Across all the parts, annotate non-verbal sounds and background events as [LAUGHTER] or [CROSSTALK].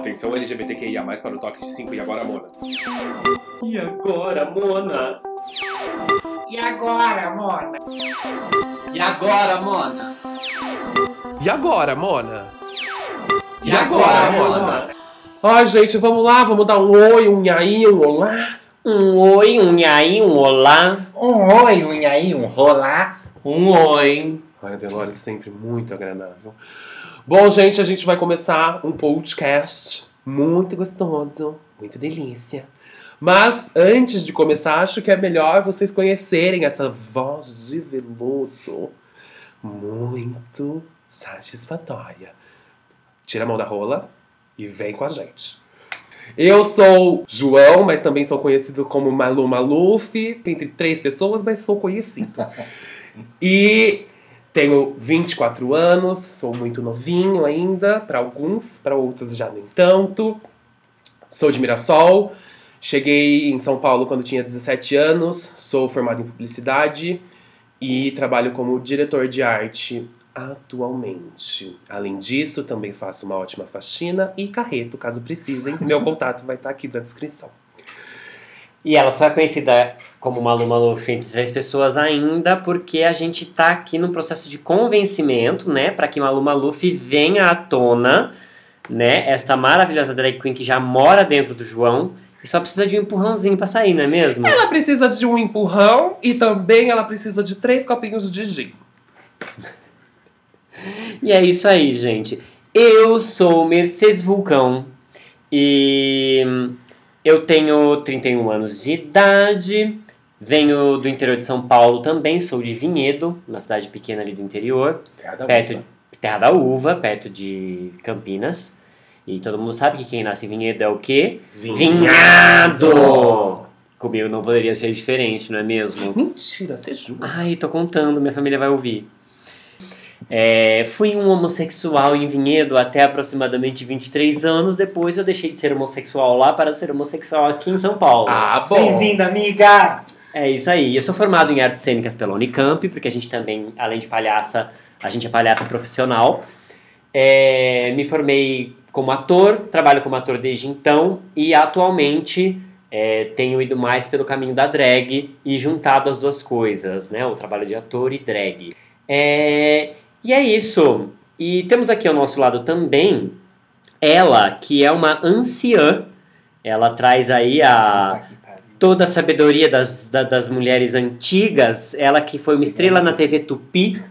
Atenção LGBTQIA+, para o toque de 5 e agora, Mona. E agora, Mona? E agora, Mona? E agora, Mona? E agora, Mona? E agora, Mona? Ai, gente, vamos lá, vamos dar um oi, um nhaí, um olá. Um oi, um nhaí, um olá. Um oi, um aí, um rolar. Um oi. Ai, a Delores sempre muito agradável. Bom, gente, a gente vai começar um podcast muito gostoso, muito delícia. Mas antes de começar, acho que é melhor vocês conhecerem essa voz de veludo muito satisfatória. Tira a mão da rola e vem com a gente. Eu sou João, mas também sou conhecido como Malu Maluf, entre três pessoas, mas sou conhecido. E tenho 24 anos, sou muito novinho ainda, para alguns, para outros já nem tanto. Sou de Mirassol, cheguei em São Paulo quando tinha 17 anos, sou formado em publicidade e trabalho como diretor de arte atualmente. Além disso, também faço uma ótima faxina e carreto, caso precisem. Meu [LAUGHS] contato vai estar aqui na descrição. E ela só é conhecida como Malu Maluf entre três pessoas ainda porque a gente tá aqui no processo de convencimento, né? Para que Malu Maluf venha à tona, né? Esta maravilhosa drag queen que já mora dentro do João e só precisa de um empurrãozinho pra sair, não é mesmo? Ela precisa de um empurrão e também ela precisa de três copinhos de gin. E é isso aí, gente. Eu sou Mercedes Vulcão e eu tenho 31 anos de idade, venho do interior de São Paulo também, sou de Vinhedo, uma cidade pequena ali do interior, perto de Terra da Uva, perto de Campinas. E todo mundo sabe que quem nasce em Vinhedo é o quê? Vinhado! Comigo não poderia ser diferente, não é mesmo? Mentira, você jura? Ai, tô contando, minha família vai ouvir. É, fui um homossexual em Vinhedo até aproximadamente 23 anos. Depois eu deixei de ser homossexual lá para ser homossexual aqui em São Paulo. Ah, bom. Bem-vinda, amiga! É isso aí. Eu sou formado em artes cênicas pela Unicamp, porque a gente também, além de palhaça, a gente é palhaça profissional. É, me formei como ator, trabalho como ator desde então e atualmente é, tenho ido mais pelo caminho da drag e juntado as duas coisas, né? O trabalho de ator e drag. É, e é isso. E temos aqui ao nosso lado também ela, que é uma anciã. Ela traz aí a toda a sabedoria das, da- das mulheres antigas. Ela que foi uma estrela na TV Tupi,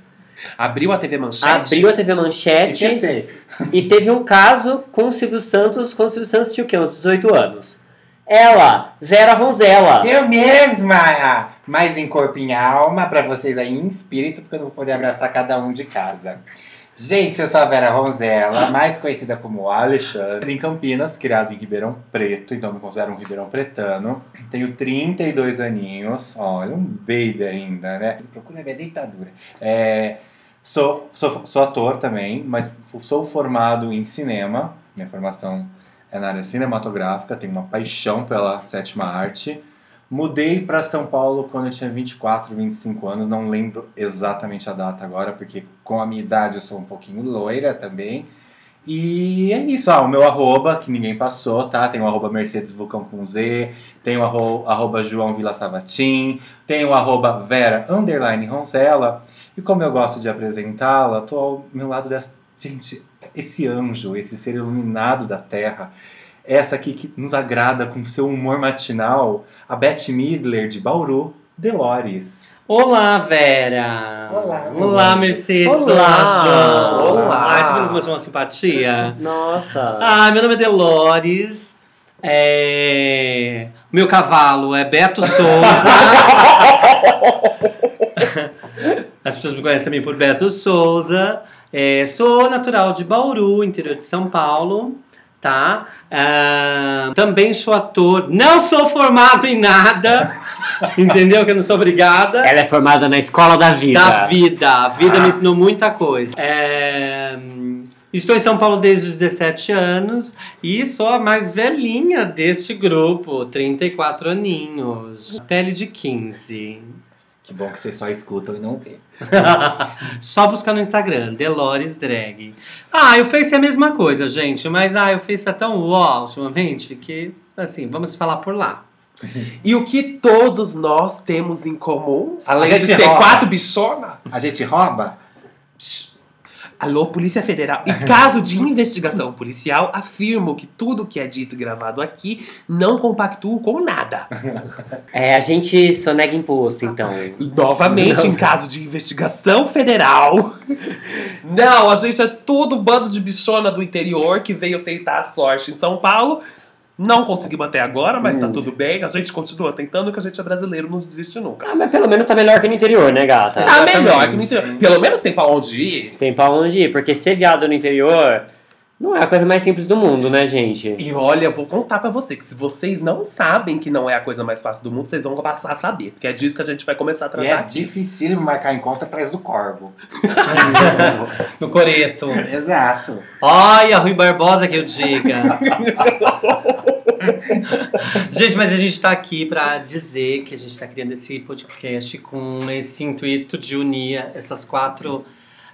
Abriu a TV Manchete? abriu a TV Manchete sei. e teve um caso com o Silvio Santos, quando o Silvio Santos tinha o quê? Uns 18 anos. Ela, Vera Ronzella. Eu mesma! Mais em corpo e em alma, pra vocês aí em espírito, porque eu não vou poder abraçar cada um de casa. Gente, eu sou a Vera Ronzella, mais conhecida como Alexandre, em Campinas, criado em Ribeirão Preto, então me considero um ribeirão pretano. Tenho 32 aninhos, olha, um baby ainda, né? Procura ver deitadura. É, sou, sou, sou ator também, mas sou formado em cinema, minha formação é na área cinematográfica, tenho uma paixão pela sétima arte. Mudei para São Paulo quando eu tinha 24, 25 anos, não lembro exatamente a data agora, porque com a minha idade eu sou um pouquinho loira também. E é isso, ah, o meu arroba, que ninguém passou, tá? Tem o arroba Mercedes Vulcão com Z, tem o arro- arroba João Vila Savatim, tem o arroba Vera Underline Roncella. E como eu gosto de apresentá-la, tô ao meu lado dessa. Gente, esse anjo, esse ser iluminado da terra, essa aqui que nos agrada com seu humor matinal, a Beth Midler de Bauru, Delores. Olá, Vera! Olá, Olá, Mercedes! Olá. João! Olá. Ai, tá vendo como uma simpatia? Nossa. Ah, meu nome é Delores. É... Meu cavalo é Beto Souza. [LAUGHS] As pessoas me conhecem também por Beto Souza. É, sou natural de Bauru, interior de São Paulo. Tá? Ah, também sou ator. Não sou formado em nada. [LAUGHS] Entendeu? Que eu não sou obrigada. Ela é formada na escola da vida. Da vida. A vida me ensinou muita coisa. É, Estou em São Paulo desde os 17 anos e sou a mais velhinha deste grupo, 34 aninhos. Pele de 15. Que bom que vocês só escutam e não vê. [LAUGHS] Só buscar no Instagram, Delores Drag. Ah, o Face é a mesma coisa, gente. Mas ah, o Face é tão uau ultimamente que, assim, vamos falar por lá. [LAUGHS] E o que todos nós temos em comum, além A de ser rouba. quatro bichona, A gente rouba? Alô, Polícia Federal. Em caso de investigação policial, afirmo que tudo que é dito e gravado aqui não compactuo com nada. É, a gente sonega imposto, então. Novamente, em caso de investigação federal. Não, a gente é tudo bando de bichona do interior que veio tentar a sorte em São Paulo. Não conseguimos até agora, mas tá Hum. tudo bem. A gente continua tentando, que a gente é brasileiro, não desiste nunca. Ah, mas pelo menos tá melhor que no interior, né, gata? Tá Exatamente. melhor que no interior. Pelo menos tem pra onde ir. Tem pra onde ir, porque ser viado no interior não é a coisa mais simples do mundo, né, gente? E olha, eu vou contar pra você que se vocês não sabem que não é a coisa mais fácil do mundo, vocês vão passar a saber. Porque é disso que a gente vai começar a E tratar é aqui. difícil marcar encontro atrás do corvo. [LAUGHS] No Coreto. Exato. Ai, a Rui Barbosa que eu diga. [LAUGHS] [LAUGHS] gente, mas a gente tá aqui pra dizer que a gente tá criando esse podcast com esse intuito de unir essas quatro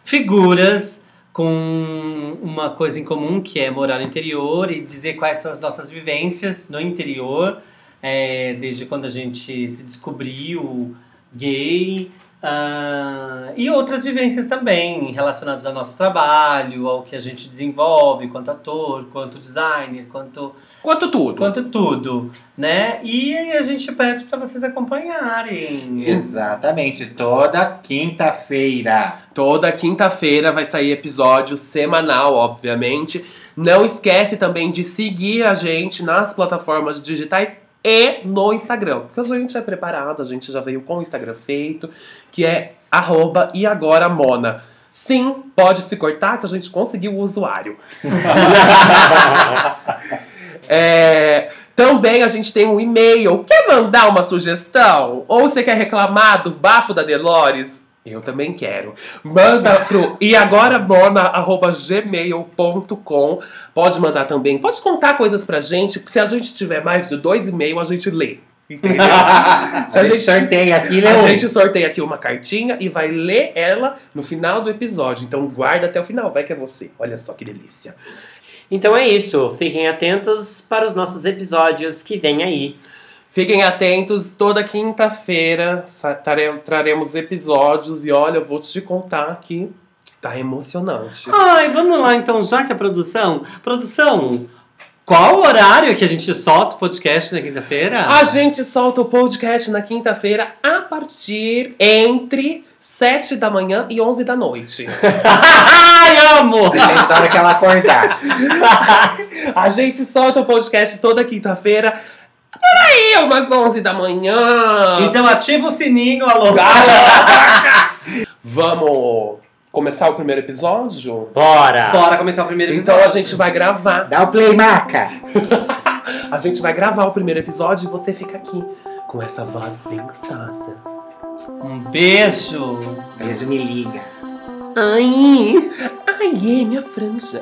figuras com uma coisa em comum que é morar no interior e dizer quais são as nossas vivências no interior, é, desde quando a gente se descobriu gay, ah, e outras vivências também relacionadas ao nosso trabalho, ao que a gente desenvolve quanto ator, quanto designer, quanto, Quanto tudo. quanto tudo, né? E aí a gente pede para vocês acompanharem. Exatamente. Toda quinta-feira. Toda quinta-feira vai sair episódio semanal, obviamente. Não esquece também de seguir a gente nas plataformas digitais e no Instagram. Porque a gente é preparado, a gente já veio com o Instagram feito, que é arroba e agora Mona. Sim, pode se cortar que a gente conseguiu o usuário. [LAUGHS] É, também a gente tem um e-mail. Quer mandar uma sugestão? Ou você quer reclamar do bafo da Delores? Eu também quero. Manda pro eagorabona.gmail.com Pode mandar também. Pode contar coisas pra gente. porque Se a gente tiver mais de dois e-mails, a gente lê. Entendeu? [LAUGHS] a, a gente sorteia aqui, A Leon. gente sorteia aqui uma cartinha e vai ler ela no final do episódio. Então guarda até o final, vai que é você. Olha só que delícia. Então é isso. Fiquem atentos para os nossos episódios que vem aí. Fiquem atentos, toda quinta-feira traremos episódios e olha, eu vou te contar que tá emocionante. Ai, vamos lá então, já que a produção. Produção, qual o horário que a gente solta o podcast na quinta-feira? A gente solta o podcast na quinta-feira a partir entre 7 da manhã e 11 da noite. [LAUGHS] Ai, amo! Da hora que ela acordar. [LAUGHS] A gente solta o podcast toda quinta-feira, por aí, umas 11 da manhã. Então ativa o sininho, alô. [LAUGHS] Vamos começar o primeiro episódio? Bora! Bora começar o primeiro Então episódio. a gente vai gravar. Dá o play, maca. [LAUGHS] A gente vai gravar o primeiro episódio e você fica aqui com essa voz bem gostosa. Um beijo. Beijo, me liga. Ai, ai, é minha franja.